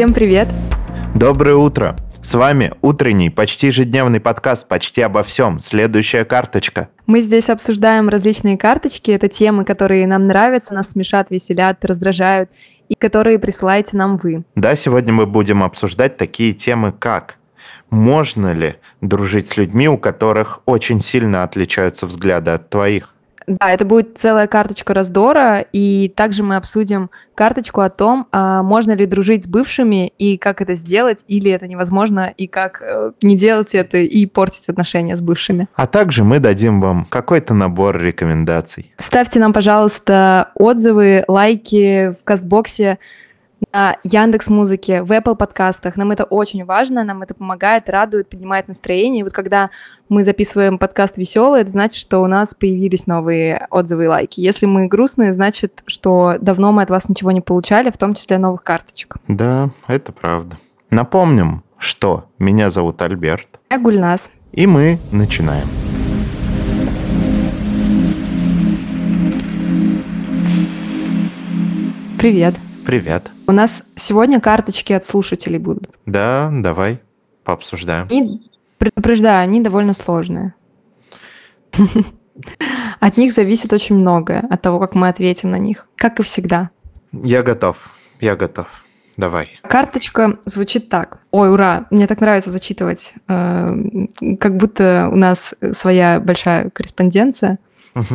Всем привет! Доброе утро! С вами утренний, почти ежедневный подкаст «Почти обо всем». Следующая карточка. Мы здесь обсуждаем различные карточки. Это темы, которые нам нравятся, нас смешат, веселят, раздражают, и которые присылаете нам вы. Да, сегодня мы будем обсуждать такие темы, как можно ли дружить с людьми, у которых очень сильно отличаются взгляды от твоих? Да, это будет целая карточка раздора, и также мы обсудим карточку о том, а можно ли дружить с бывшими и как это сделать, или это невозможно, и как э, не делать это и портить отношения с бывшими. А также мы дадим вам какой-то набор рекомендаций. Ставьте нам, пожалуйста, отзывы, лайки в кастбоксе, на Яндекс Музыке, в Apple подкастах. Нам это очень важно, нам это помогает, радует, поднимает настроение. И вот когда мы записываем подкаст веселый, это значит, что у нас появились новые отзывы и лайки. Если мы грустные, значит, что давно мы от вас ничего не получали, в том числе новых карточек. Да, это правда. Напомним, что меня зовут Альберт. Я Гульнас. И мы начинаем. Привет. Привет. У нас сегодня карточки от слушателей будут. Да, давай пообсуждаем. И предупреждаю, они довольно сложные. От них зависит очень многое, от того, как мы ответим на них, как и всегда. Я готов, я готов. Давай. Карточка звучит так. Ой, ура, мне так нравится зачитывать. Э, как будто у нас своя большая корреспонденция.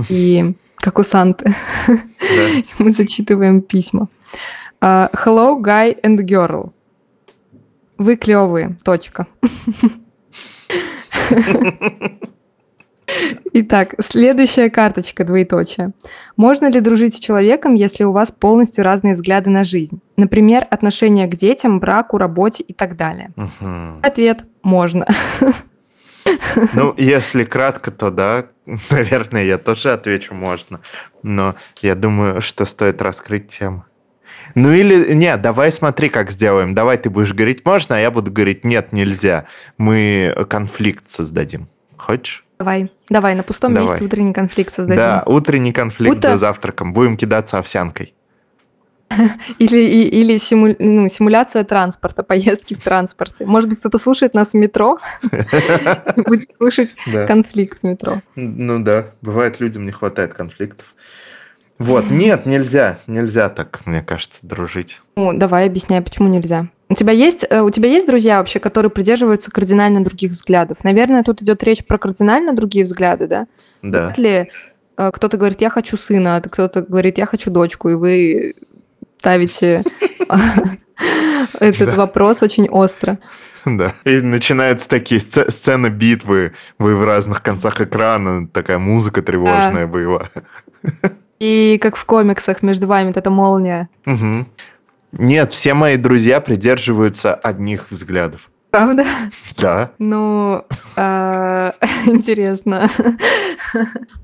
И как у Санты. Мы зачитываем письма. Uh, hello, guy and girl. Вы клевые. Точка. Итак, следующая карточка, двоеточие. Можно ли дружить с человеком, если у вас полностью разные взгляды на жизнь? Например, отношения к детям, браку, работе и так далее. Угу. Ответ – можно. Ну, если кратко, то да, наверное, я тоже отвечу можно. Но я думаю, что стоит раскрыть тему. Ну или, нет, давай смотри, как сделаем. Давай ты будешь говорить можно, а я буду говорить нет, нельзя. Мы конфликт создадим. Хочешь? Давай, давай, на пустом давай. месте утренний конфликт создадим. Да, утренний конфликт Будто... за завтраком. Будем кидаться овсянкой. Или, или симу, ну, симуляция транспорта, поездки в транспорте. Может быть, кто-то слушает нас в метро, будет слушать конфликт в метро. Ну да, бывает, людям не хватает конфликтов. Вот, нет, нельзя, нельзя так, мне кажется, дружить. Ну, давай объясняй, почему нельзя. У тебя есть, э, у тебя есть друзья вообще, которые придерживаются кардинально других взглядов? Наверное, тут идет речь про кардинально другие взгляды, да? Да. Вряд ли э, кто-то говорит, я хочу сына, а кто-то говорит, я хочу дочку, и вы ставите этот вопрос очень остро. Да. И начинаются такие сцены битвы, вы в разных концах экрана, такая музыка тревожная, боевая. И как в комиксах между вами вот эта молния. Угу. Нет, все мои друзья придерживаются одних взглядов. Правда? Да. Ну, а, интересно.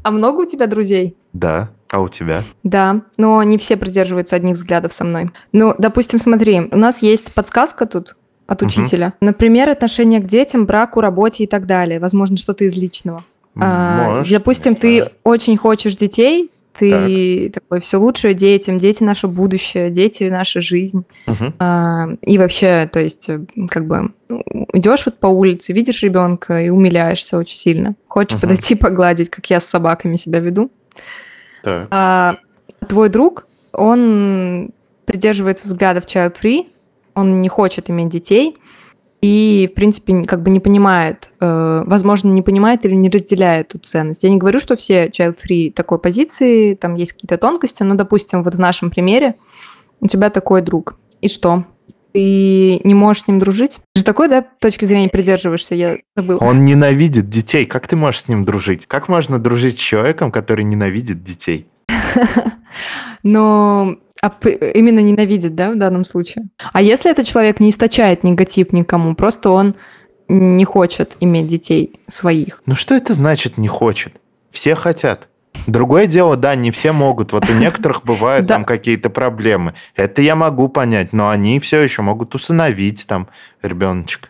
А много у тебя друзей? Да. А у тебя? Да, но не все придерживаются одних взглядов со мной. Ну, допустим, смотри, у нас есть подсказка тут от учителя. Угу. Например, отношение к детям, браку, работе и так далее. Возможно, что-то из личного. Может, а, допустим, ты очень хочешь детей, ты так. такой все лучшее детям, дети наше будущее, дети наша жизнь. Угу. А, и вообще, то есть, э, как бы идешь вот по улице, видишь ребенка и умиляешься очень сильно. Хочешь угу. подойти погладить, как я с собаками себя веду. Так. А, твой друг, он придерживается взглядов child-free, он не хочет иметь детей, и, в принципе, как бы не понимает, э, возможно, не понимает или не разделяет эту ценность. Я не говорю, что все child-free такой позиции, там есть какие-то тонкости, но, допустим, вот в нашем примере у тебя такой друг. И что? Ты не можешь с ним дружить? Ты же такой, да, точки зрения придерживаешься, я забыл. Он ненавидит детей. Как ты можешь с ним дружить? Как можно дружить с человеком, который ненавидит детей? Но а именно ненавидит, да, в данном случае? А если этот человек не источает негатив никому, просто он не хочет иметь детей своих? Ну что это значит не хочет? Все хотят. Другое дело, да, не все могут. Вот у некоторых бывают там какие-то проблемы. Это я могу понять, но они все еще могут усыновить там ребеночка.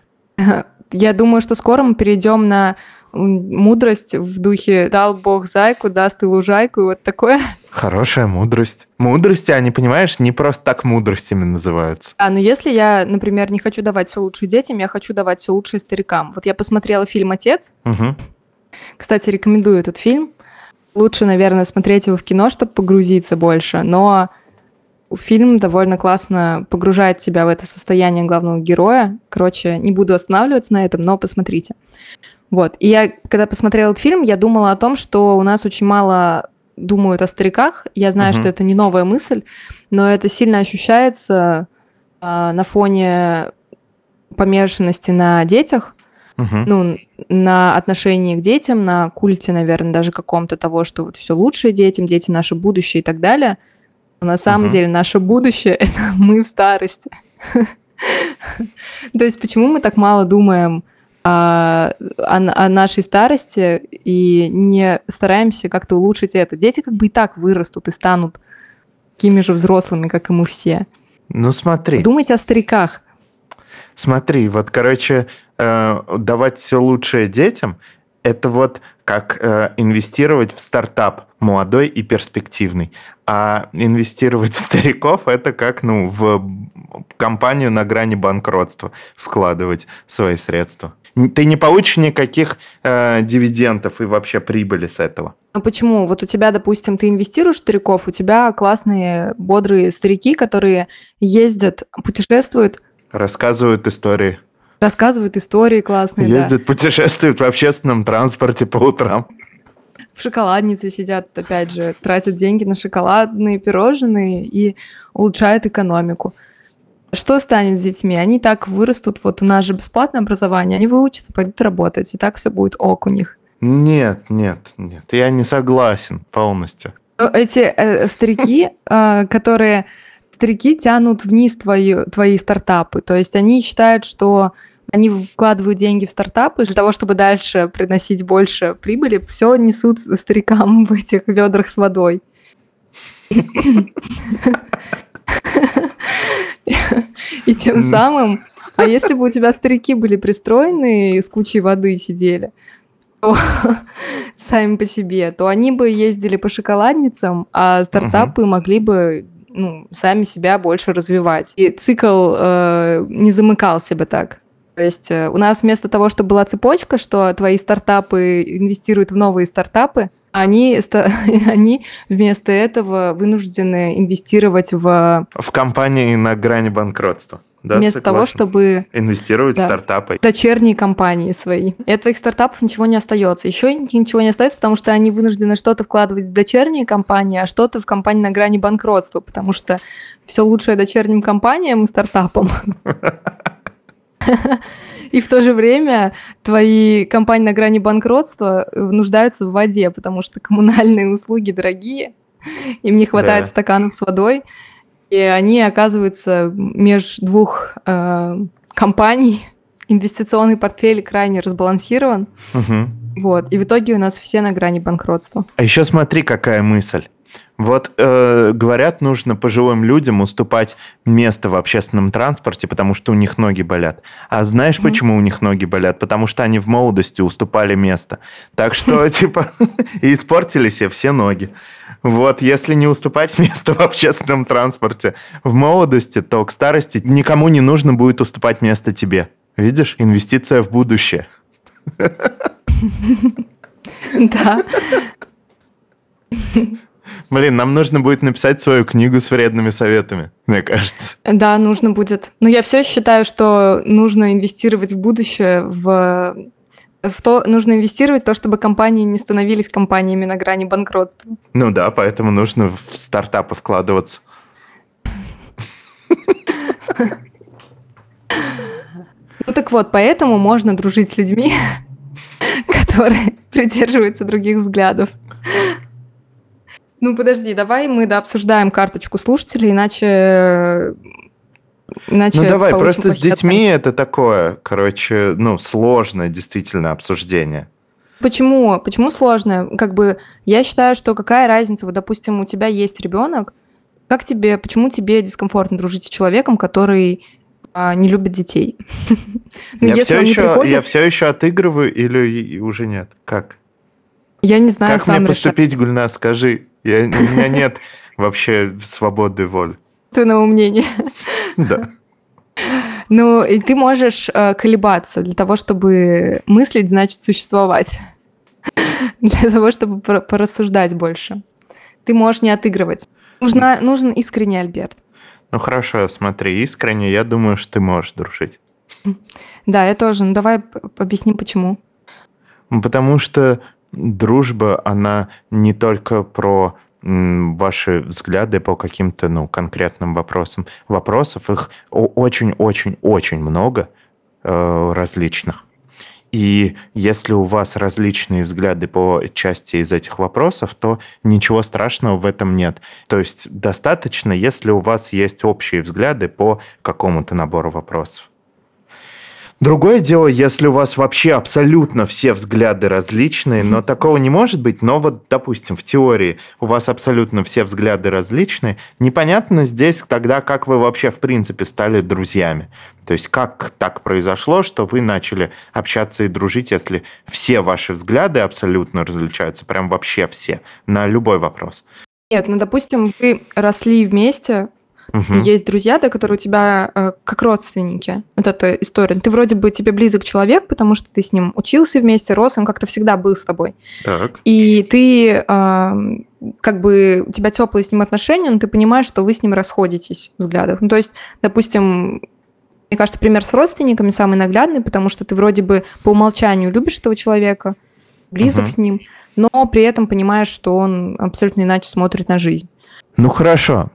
Я думаю, что скоро мы перейдем на мудрость в духе «дал Бог зайку, даст и лужайку» и вот такое. Хорошая мудрость. Мудрости, они, понимаешь, не просто так мудростями называются. А, ну если я, например, не хочу давать все лучшее детям, я хочу давать все лучшее старикам. Вот я посмотрела фильм «Отец». Угу. Кстати, рекомендую этот фильм. Лучше, наверное, смотреть его в кино, чтобы погрузиться больше, но фильм довольно классно погружает тебя в это состояние главного героя. Короче, не буду останавливаться на этом, но посмотрите. Вот. И я, когда посмотрела этот фильм, я думала о том, что у нас очень мало думают о стариках. Я знаю, угу. что это не новая мысль, но это сильно ощущается э, на фоне помешанности на детях, угу. ну, на отношении к детям, на культе, наверное, даже каком-то того, что вот все лучшее детям, дети наше будущее и так далее. Но на самом угу. деле наше будущее это мы в старости. То есть почему мы так мало думаем о, о, о нашей старости и не стараемся как-то улучшить это. Дети как бы и так вырастут и станут такими же взрослыми, как и мы все. Ну смотри. Думайте о стариках. Смотри, вот, короче, э, давать все лучшее детям, это вот как э, инвестировать в стартап молодой и перспективный. А инвестировать в стариков это как ну, в компанию на грани банкротства вкладывать свои средства. Ты не получишь никаких э, дивидендов и вообще прибыли с этого. Ну почему? Вот у тебя, допустим, ты инвестируешь в стариков, у тебя классные, бодрые старики, которые ездят, путешествуют. Рассказывают истории. Рассказывают истории классные, Ездят, да. путешествуют в общественном транспорте по утрам. В шоколаднице сидят, опять же, тратят деньги на шоколадные пирожные и улучшают экономику. Что станет с детьми? Они так вырастут, вот у нас же бесплатное образование, они выучатся, пойдут работать, и так все будет ок у них. Нет, нет, нет, я не согласен полностью. Эти э, старики, э, которые старики тянут вниз твои, твои стартапы, то есть они считают, что они вкладывают деньги в стартапы для того, чтобы дальше приносить больше прибыли, все несут старикам в этих ведрах с водой. И тем самым, а если бы у тебя старики были пристроены с кучей воды сидели, то сами по себе, то они бы ездили по шоколадницам, а стартапы могли бы ну, сами себя больше развивать. И цикл э, не замыкался бы так. То есть э, у нас вместо того, чтобы была цепочка, что твои стартапы инвестируют в новые стартапы, они, они вместо этого вынуждены инвестировать в... В компании на грани банкротства. Да, вместо согласен. того, чтобы инвестировать да, в стартапы. Дочерние компании свои. И от твоих стартапов ничего не остается. Еще ничего не остается, потому что они вынуждены что-то вкладывать в дочерние компании, а что-то в компании на грани банкротства, потому что все лучшее дочерним компаниям и стартапам. И в то же время твои компании на грани банкротства нуждаются в воде, потому что коммунальные услуги дорогие, им не хватает да. стаканов с водой, и они оказываются между двух э, компаний. Инвестиционный портфель крайне разбалансирован. Угу. Вот. И в итоге у нас все на грани банкротства. А еще смотри, какая мысль. Вот э, говорят, нужно пожилым людям уступать место в общественном транспорте, потому что у них ноги болят. А знаешь, mm-hmm. почему у них ноги болят? Потому что они в молодости уступали место. Так что, типа, и испортили себе все ноги. Вот, если не уступать место в общественном транспорте в молодости, то к старости никому не нужно будет уступать место тебе. Видишь? Инвестиция в будущее. Да. Блин, нам нужно будет написать свою книгу с вредными советами, мне кажется. Да, нужно будет. Но я все считаю, что нужно инвестировать в будущее, в в то нужно инвестировать в то, чтобы компании не становились компаниями на грани банкротства. Ну да, поэтому нужно в стартапы вкладываться. Ну так вот, поэтому можно дружить с людьми, которые придерживаются других взглядов. Ну, подожди, давай мы да, обсуждаем карточку слушателей, иначе... иначе ну, давай, просто с детьми это такое, короче, ну, сложное действительно обсуждение. Почему? Почему сложное? Как бы я считаю, что какая разница, вот, допустим, у тебя есть ребенок, как тебе, почему тебе дискомфортно дружить с человеком, который а, не любит детей? Ну, я, все еще, я все еще отыгрываю или уже нет? Как? Я не знаю, Как мне поступить. Гульна, скажи? Я, у меня нет вообще свободы воли. Твоего мнения. Да. Ну, и ты можешь э, колебаться для того, чтобы мыслить, значит, существовать. для того, чтобы порассуждать больше. Ты можешь не отыгрывать. Нужна, нужен искренний Альберт. Ну хорошо, смотри, искренне, я думаю, что ты можешь дружить. Да, я тоже. Ну давай объясни, почему. Потому что дружба, она не только про ваши взгляды по каким-то ну, конкретным вопросам. Вопросов их очень-очень-очень много э, различных. И если у вас различные взгляды по части из этих вопросов, то ничего страшного в этом нет. То есть достаточно, если у вас есть общие взгляды по какому-то набору вопросов. Другое дело, если у вас вообще абсолютно все взгляды различные, но такого не может быть. Но вот, допустим, в теории у вас абсолютно все взгляды различные, непонятно здесь тогда, как вы вообще в принципе стали друзьями. То есть как так произошло, что вы начали общаться и дружить, если все ваши взгляды абсолютно различаются, прям вообще все, на любой вопрос. Нет, ну, допустим, вы росли вместе, Угу. Есть друзья, да, которые у тебя э, как родственники. Вот эта история. Ты вроде бы тебе близок человек, потому что ты с ним учился вместе, рос, он как-то всегда был с тобой. Так. И ты э, как бы у тебя теплые с ним отношения, но ты понимаешь, что вы с ним расходитесь в взглядах. Ну, то есть, допустим, мне кажется, пример с родственниками самый наглядный, потому что ты вроде бы по умолчанию любишь этого человека, близок угу. с ним, но при этом понимаешь, что он абсолютно иначе смотрит на жизнь. Ну хорошо,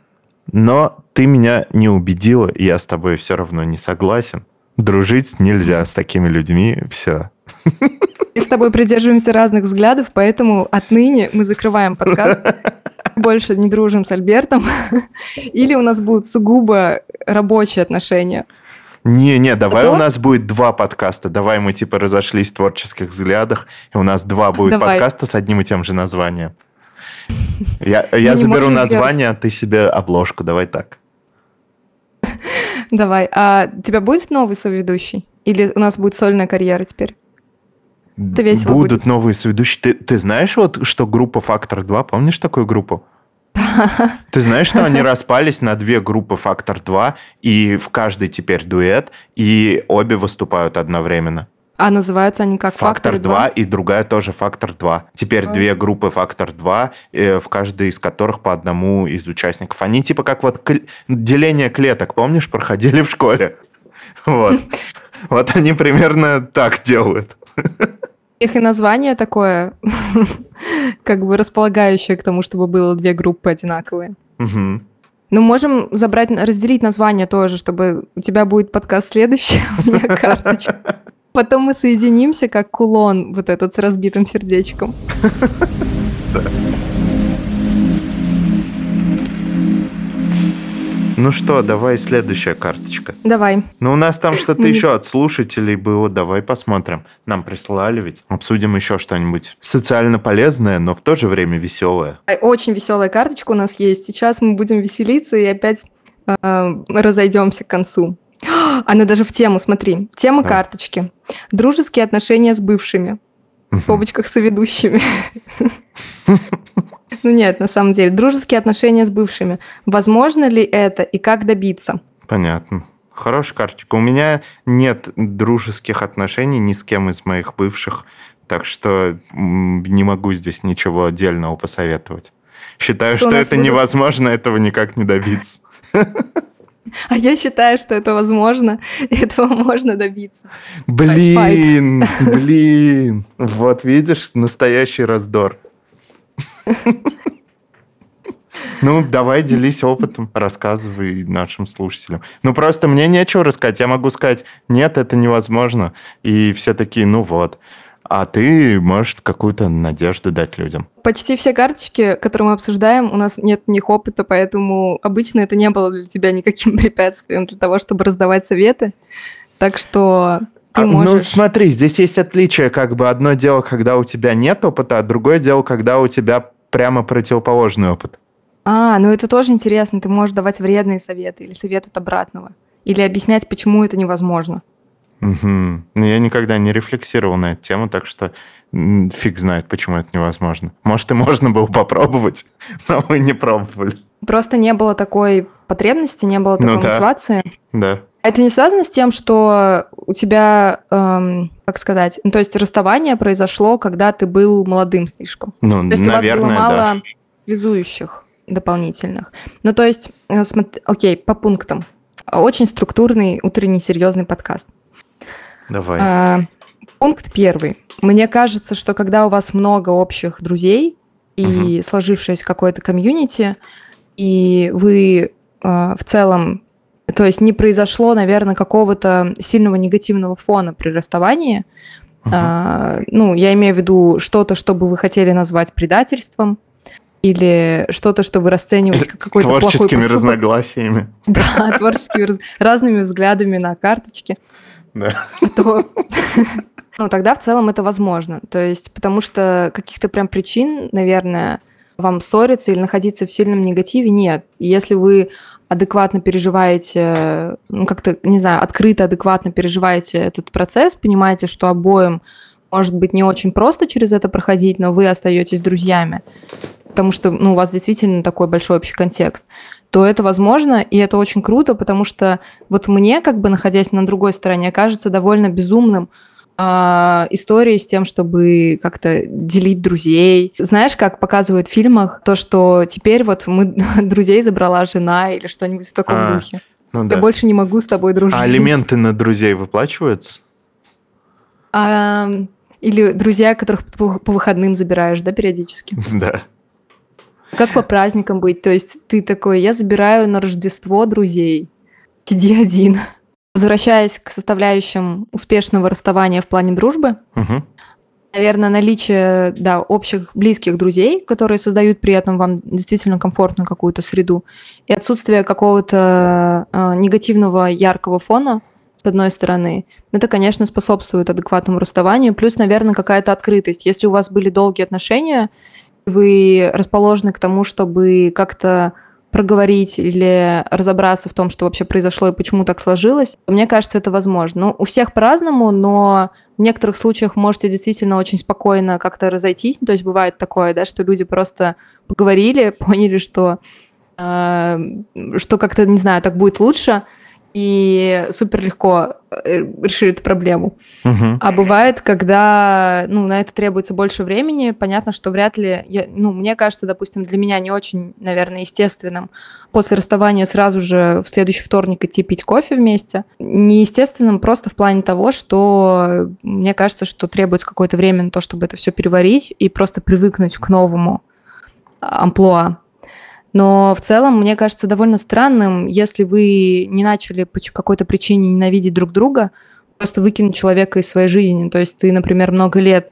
но ты меня не убедила, и я с тобой все равно не согласен. Дружить нельзя с такими людьми, все. Мы с тобой придерживаемся разных взглядов, поэтому отныне мы закрываем подкаст. Больше не дружим с Альбертом. Или у нас будут сугубо рабочие отношения. Не-не, давай Что? у нас будет два подкаста. Давай мы типа разошлись в творческих взглядах, и у нас два будет давай. подкаста с одним и тем же названием. Я, я заберу название, а ты себе обложку. Давай так. Давай. А у тебя будет новый соведущий? Или у нас будет сольная карьера теперь? Это весело Будут будет. новые соведущие. Ты, ты знаешь, вот, что группа «Фактор 2», помнишь такую группу? Ты знаешь, что они распались на две группы «Фактор 2», и в каждой теперь дуэт, и обе выступают одновременно? А называются они как Фактор 2, 2 и другая тоже Фактор 2. Теперь а. две группы Фактор 2, э, в каждой из которых по одному из участников. Они типа как вот кл... деление клеток, помнишь, проходили в школе? Вот. Вот они примерно так делают. Их и название такое, как бы располагающее к тому, чтобы было две группы одинаковые. Угу. Ну, можем забрать, разделить название тоже, чтобы у тебя будет подкаст следующий, у меня карточка. Потом мы соединимся, как кулон, вот этот с разбитым сердечком. Ну что, давай следующая карточка. Давай. Ну, у нас там что-то еще от слушателей было. Давай посмотрим. Нам прислали ведь. Обсудим еще что-нибудь социально полезное, но в то же время веселое. Очень веселая карточка у нас есть. Сейчас мы будем веселиться и опять э, разойдемся к концу. Она даже в тему, смотри. Тема да. карточки. Дружеские отношения с бывшими. В скобочках соведущими. Ну нет, на самом деле. Дружеские отношения с бывшими. Возможно ли это и как добиться? Понятно. Хорошая карточка. У меня нет дружеских отношений ни с кем из моих бывших, так что не могу здесь ничего отдельного посоветовать. Считаю, что, что это будет... невозможно, этого никак не добиться. А я считаю, что это возможно, и этого можно добиться. Блин, блин. Вот видишь, настоящий раздор. Ну, давай делись опытом, рассказывай нашим слушателям. Ну, просто мне нечего рассказать. Я могу сказать, нет, это невозможно. И все такие, ну вот а ты можешь какую-то надежду дать людям. Почти все карточки, которые мы обсуждаем, у нас нет них опыта, поэтому обычно это не было для тебя никаким препятствием для того, чтобы раздавать советы. Так что ты а, ну, можешь... Ну, смотри, здесь есть отличие. Как бы одно дело, когда у тебя нет опыта, а другое дело, когда у тебя прямо противоположный опыт. А, ну это тоже интересно. Ты можешь давать вредные советы или советы от обратного. Или объяснять, почему это невозможно. Угу. Ну, я никогда не рефлексировал на эту тему, так что фиг знает, почему это невозможно. Может, и можно было попробовать, но мы не пробовали. Просто не было такой потребности, не было такой ну, да. мотивации. Да. Это не связано с тем, что у тебя, эм, как сказать, ну, то есть расставание произошло, когда ты был молодым слишком. Ну, то есть наверное, у вас было мало да. везующих дополнительных. Ну, то есть, э, смотри, окей, по пунктам. Очень структурный утренний серьезный подкаст. Давай. А, пункт первый. Мне кажется, что когда у вас много общих друзей и угу. сложившееся какое-то комьюнити, и вы э, в целом, то есть не произошло, наверное, какого-то сильного негативного фона при расставании, угу. э, ну, я имею в виду что-то, что бы вы хотели назвать предательством, или что-то, что вы расцениваете как какой-то плохой Творческими разногласиями. Да, творческими разными взглядами на карточке. То, ну, тогда в целом это возможно. То есть, потому что каких-то прям причин, наверное, вам ссориться или находиться в сильном негативе нет. Если вы адекватно переживаете, ну, как-то, не знаю, открыто, адекватно переживаете этот процесс, понимаете, что обоим может быть не очень просто через это проходить, но вы остаетесь друзьями, потому что ну, у вас действительно такой большой общий контекст, то это возможно, и это очень круто, потому что вот мне, как бы находясь на другой стороне, кажется довольно безумным э, истории с тем, чтобы как-то делить друзей. Знаешь, как показывают в фильмах, то, что теперь вот мы друзей забрала жена или что-нибудь в таком а, духе. Ну, Я да. больше не могу с тобой дружить. А алименты на друзей выплачиваются? А, или друзья, которых по, по выходным забираешь, да, периодически? Да. Как по праздникам быть? То есть ты такой, я забираю на Рождество друзей. Иди один. Возвращаясь к составляющим успешного расставания в плане дружбы, угу. наверное, наличие да, общих близких друзей, которые создают при этом вам действительно комфортную какую-то среду, и отсутствие какого-то э, негативного яркого фона, с одной стороны, это, конечно, способствует адекватному расставанию, плюс, наверное, какая-то открытость. Если у вас были долгие отношения, вы расположены к тому, чтобы как-то проговорить или разобраться в том, что вообще произошло и почему так сложилось, мне кажется, это возможно. Ну, у всех по-разному, но в некоторых случаях можете действительно очень спокойно как-то разойтись. То есть бывает такое, да, что люди просто поговорили, поняли, что, э, что как-то, не знаю, так будет лучше, и супер легко э, решили эту проблему. Угу. А бывает, когда ну, на это требуется больше времени, понятно, что вряд ли, я, ну, мне кажется, допустим, для меня не очень, наверное, естественным после расставания сразу же в следующий вторник идти пить кофе вместе. Неестественным просто в плане того, что мне кажется, что требуется какое-то время на то, чтобы это все переварить и просто привыкнуть к новому амплуа. Но в целом, мне кажется, довольно странным, если вы не начали по какой-то причине ненавидеть друг друга, просто выкинуть человека из своей жизни. То есть ты, например, много лет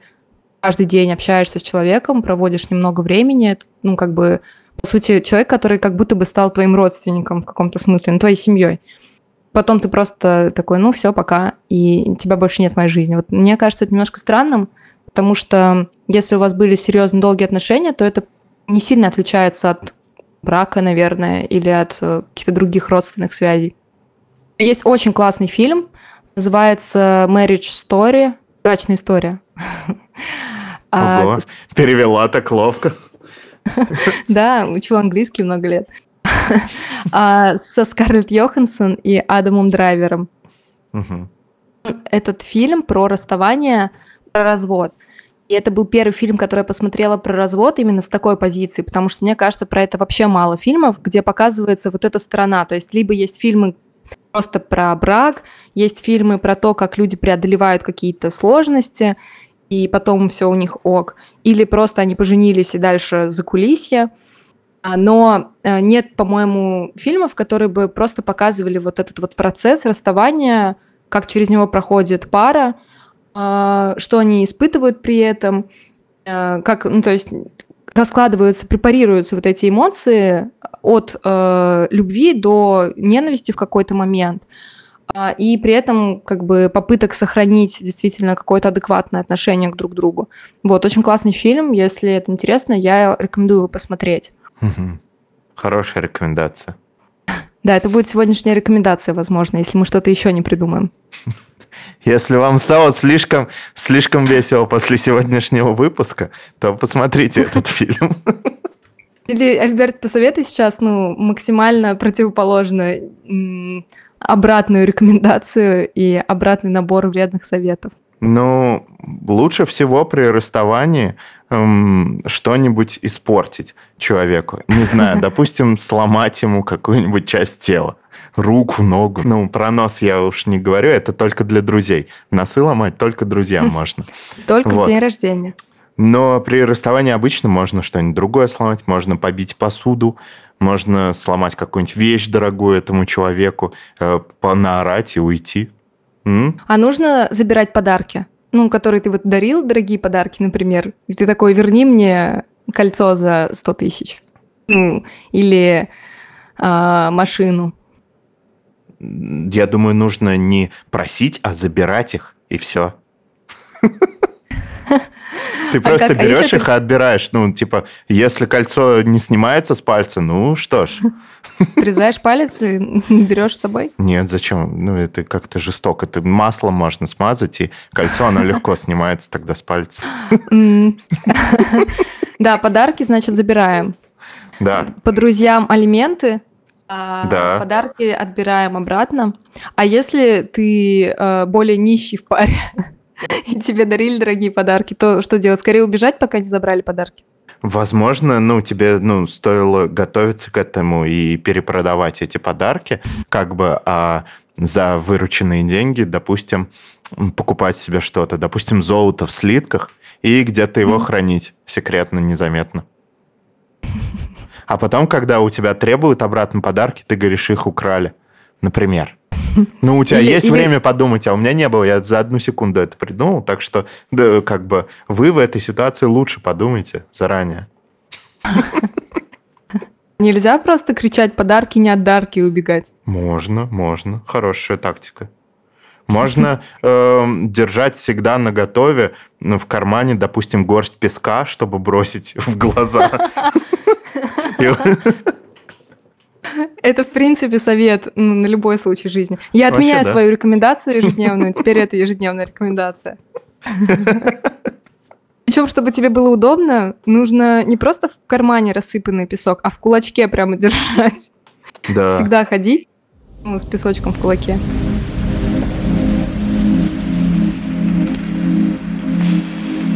каждый день общаешься с человеком, проводишь немного времени, это, ну, как бы, по сути, человек, который как будто бы стал твоим родственником в каком-то смысле, ну, твоей семьей. Потом ты просто такой, ну, все, пока, и тебя больше нет в моей жизни. Вот мне кажется, это немножко странным, потому что если у вас были серьезно долгие отношения, то это не сильно отличается от брака, наверное, или от э, каких-то других родственных связей. Есть очень классный фильм, называется Marriage Story, брачная история. А, Ого, перевела так ловко. Да, учу английский много лет. А, со Скарлетт Йоханссон и Адамом Драйвером. Этот фильм про расставание, про развод – и это был первый фильм, который я посмотрела про развод именно с такой позиции, потому что мне кажется, про это вообще мало фильмов, где показывается вот эта сторона. То есть либо есть фильмы просто про брак, есть фильмы про то, как люди преодолевают какие-то сложности, и потом все у них ок. Или просто они поженились и дальше за кулисье. А, но э, нет, по-моему, фильмов, которые бы просто показывали вот этот вот процесс расставания, как через него проходит пара, что они испытывают при этом, а, как, ну, то есть раскладываются, препарируются вот эти эмоции от э, любви до ненависти в какой-то момент. И при этом как бы попыток сохранить действительно какое-то адекватное отношение к друг другу. Вот, очень классный фильм. Если это интересно, я рекомендую его посмотреть. Хорошая рекомендация. Да, это будет сегодняшняя рекомендация, возможно, если мы что-то еще не придумаем. Если вам стало слишком, слишком весело после сегодняшнего выпуска, то посмотрите этот фильм. Или, Альберт, посоветуй сейчас, ну, максимально противоположно обратную рекомендацию и обратный набор вредных советов. Ну, лучше всего при расставании эм, что-нибудь испортить человеку. Не знаю, допустим, сломать ему какую-нибудь часть тела. Руку, ногу. Ну, про нос я уж не говорю, это только для друзей. Носы ломать только друзьям можно. Только в день рождения. Но при расставании обычно можно что-нибудь другое сломать, можно побить посуду, можно сломать какую-нибудь вещь дорогую этому человеку, э, понаорать и уйти. М? А нужно забирать подарки? Ну, которые ты вот дарил, дорогие подарки, например. И ты такой, верни мне кольцо за 100 тысяч. Ну, или а, машину. Я думаю, нужно не просить, а забирать их, и все. Ты а просто как? берешь а их ты... и отбираешь. Ну, типа, если кольцо не снимается с пальца, ну что ж. Отрезаешь палец и берешь с собой? Нет, зачем? Ну, это как-то жестоко. Это маслом можно смазать, и кольцо, оно легко снимается тогда с пальца. Да, подарки, значит, забираем. Да. По друзьям алименты, а да. подарки отбираем обратно. А если ты э, более нищий в паре, и тебе дарили дорогие подарки, то что делать? Скорее убежать, пока не забрали подарки? Возможно, ну, тебе ну, стоило готовиться к этому и перепродавать эти подарки, как бы а за вырученные деньги, допустим, покупать себе что-то, допустим, золото в слитках, и где-то его хранить секретно, незаметно. А потом, когда у тебя требуют обратно подарки, ты говоришь, их украли, например. Ну, у тебя или, есть или... время подумать, а у меня не было. Я за одну секунду это придумал. Так что, да, как бы, вы в этой ситуации лучше подумайте заранее. Нельзя просто кричать подарки, не отдарки и убегать. Можно, можно. Хорошая тактика. Можно э, держать всегда на готове ну, в кармане, допустим, горсть песка, чтобы бросить в глаза. Это, в принципе, совет ну, на любой случай жизни. Я отменяю Вообще, да. свою рекомендацию ежедневную, теперь это ежедневная рекомендация. Причем, чтобы тебе было удобно, нужно не просто в кармане рассыпанный песок, а в кулачке прямо держать. Да. Всегда ходить ну, с песочком в кулаке.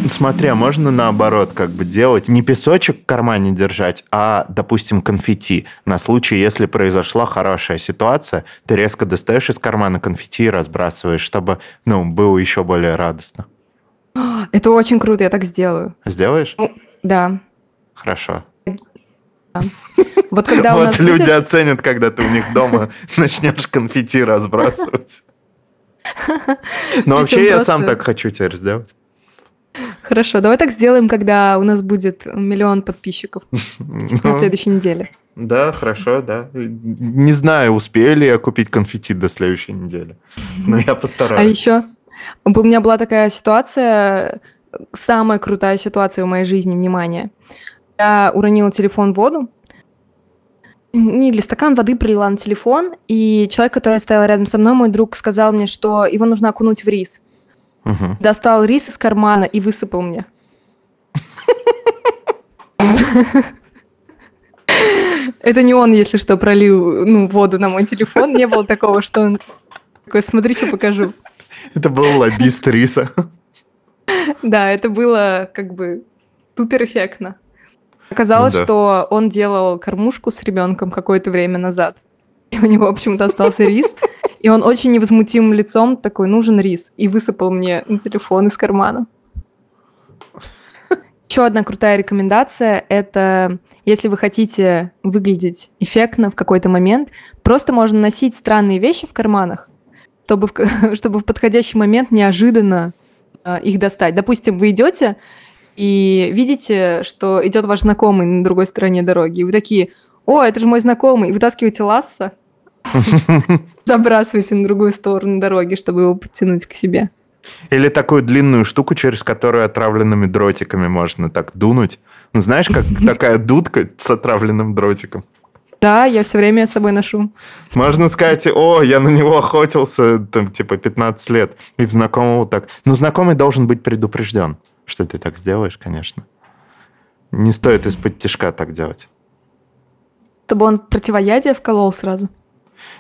Смотря, можно наоборот как бы делать, не песочек в кармане держать, а, допустим, конфетти. На случай, если произошла хорошая ситуация, ты резко достаешь из кармана конфетти и разбрасываешь, чтобы, ну, было еще более радостно. Это очень круто, я так сделаю. Сделаешь? Ну, да. Хорошо. Да. Вот когда у нас люди будет... оценят, когда ты у них дома начнешь конфетти разбрасывать. Но вообще я сам так хочу теперь сделать. Хорошо, давай так сделаем, когда у нас будет миллион подписчиков типа на ну, следующей неделе. Да, хорошо, да. Не знаю, успею ли я купить конфетти до следующей недели, но я постараюсь. А еще у меня была такая ситуация, самая крутая ситуация в моей жизни, внимание. Я уронила телефон в воду, не для стакан воды пролила на телефон, и человек, который стоял рядом со мной, мой друг, сказал мне, что его нужно окунуть в рис. Угу. Достал рис из кармана и высыпал мне. Это не он, если что, пролил ну, воду на мой телефон. Не было такого, что он такой, смотри, что покажу. Это был лоббист риса. Да, это было как бы супер эффектно. Оказалось, ну, да. что он делал кормушку с ребенком какое-то время назад. И у него почему-то остался рис. И он очень невозмутимым лицом такой, нужен рис. И высыпал мне на телефон из кармана. Еще одна крутая рекомендация – это если вы хотите выглядеть эффектно в какой-то момент, просто можно носить странные вещи в карманах, чтобы в, чтобы в подходящий момент неожиданно э, их достать. Допустим, вы идете и видите, что идет ваш знакомый на другой стороне дороги, и вы такие, о, это же мой знакомый, и вытаскиваете ласса, забрасываете на другую сторону дороги, чтобы его подтянуть к себе. Или такую длинную штуку, через которую отравленными дротиками можно так дунуть. Ну, знаешь, как такая дудка с отравленным дротиком. Да, я все время с собой ношу. Можно сказать, о, я на него охотился, там, типа, 15 лет. И в знакомого так. Но знакомый должен быть предупрежден, что ты так сделаешь, конечно. Не стоит из-под тяжка так делать. Чтобы он противоядие вколол сразу.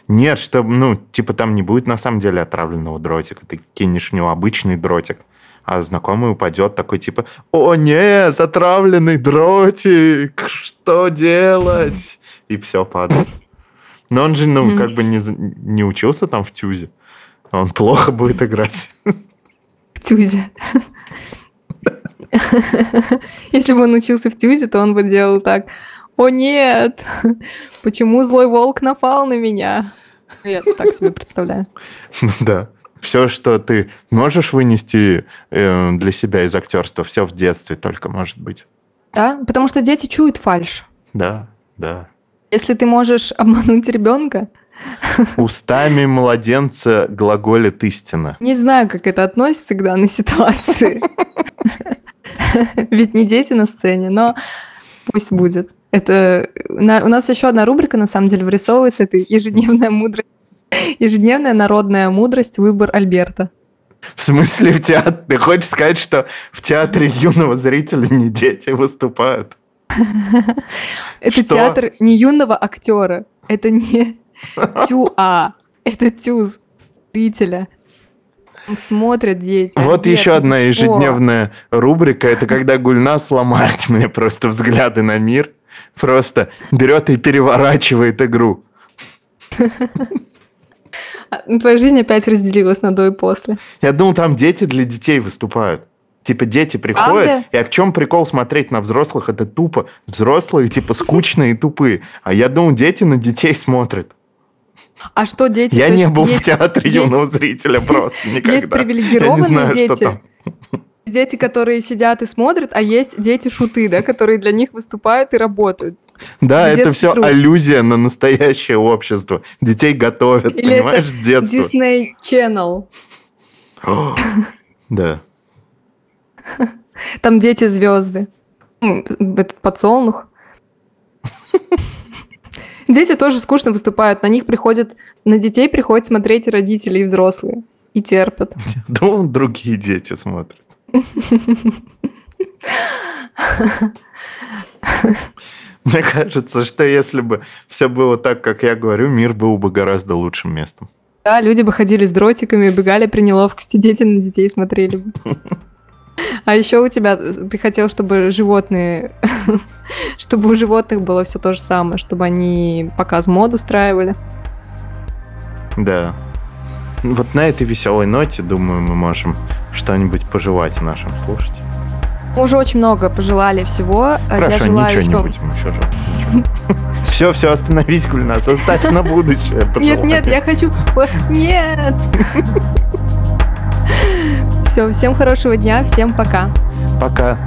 Нет, чтобы, ну, типа там не будет на самом деле отравленного дротика. Ты кинешь в него обычный дротик, а знакомый упадет такой типа, о нет, отравленный дротик, что делать? И все падает. Но он же, ну, как бы не, не учился там в тюзе. Он плохо будет играть. В тюзе. Если бы он учился в тюзе, то он бы делал так. О нет! Почему злой волк напал на меня? Я так себе представляю. Да. Все, что ты можешь вынести э, для себя из актерства, все в детстве только может быть. Да, потому что дети чуют фальш. Да, да. Если ты можешь обмануть ребенка, Устами младенца глаголит истина. Не знаю, как это относится к данной ситуации. Ведь не дети на сцене, но пусть будет. Это на, у нас еще одна рубрика, на самом деле, вырисовывается. Это ежедневная мудрость. Ежедневная народная мудрость «Выбор Альберта». В смысле в театре? Ты хочешь сказать, что в театре юного зрителя не дети выступают? Это театр не юного актера. Это не тюа. Это тюз зрителя. Смотрят дети. Вот еще одна ежедневная рубрика. Это когда Гульнас ломает мне просто взгляды на мир просто берет и переворачивает игру. А, твоя жизнь опять разделилась на до и после. Я думал, там дети для детей выступают. Типа дети приходят, Правда? и а в чем прикол смотреть на взрослых? Это тупо. Взрослые, типа, скучные и тупые. А я думал, дети на детей смотрят. А что дети? Я не был есть, в театре есть, юного зрителя просто никогда. Есть привилегированные Я не знаю, дети. Что там дети, которые сидят и смотрят, а есть дети-шуты, да, которые для них выступают и работают. Да, Детский это все труд. аллюзия на настоящее общество. Детей готовят, Или понимаешь, с детства. Disney Channel. да. Там дети-звезды. Этот подсолнух. Дети тоже скучно выступают. На них приходят, на детей приходят смотреть родители и взрослые. И терпят. Да, другие дети смотрят. Мне кажется, что если бы все было так, как я говорю, мир был бы гораздо лучшим местом. Да, люди бы ходили с дротиками, бегали при неловкости, дети на детей смотрели бы. А еще у тебя, ты хотел, чтобы животные, чтобы у животных было все то же самое, чтобы они показ мод устраивали. Да. Вот на этой веселой ноте, думаю, мы можем что-нибудь пожелать нашим слушателям. Мы уже очень много пожелали всего. Хорошо, Я желаю, ничего что... не будем еще же. Все, все, остановись, Гульнас, оставь на будущее. Нет, нет, я хочу... Нет! Все, всем хорошего дня, всем пока. Пока.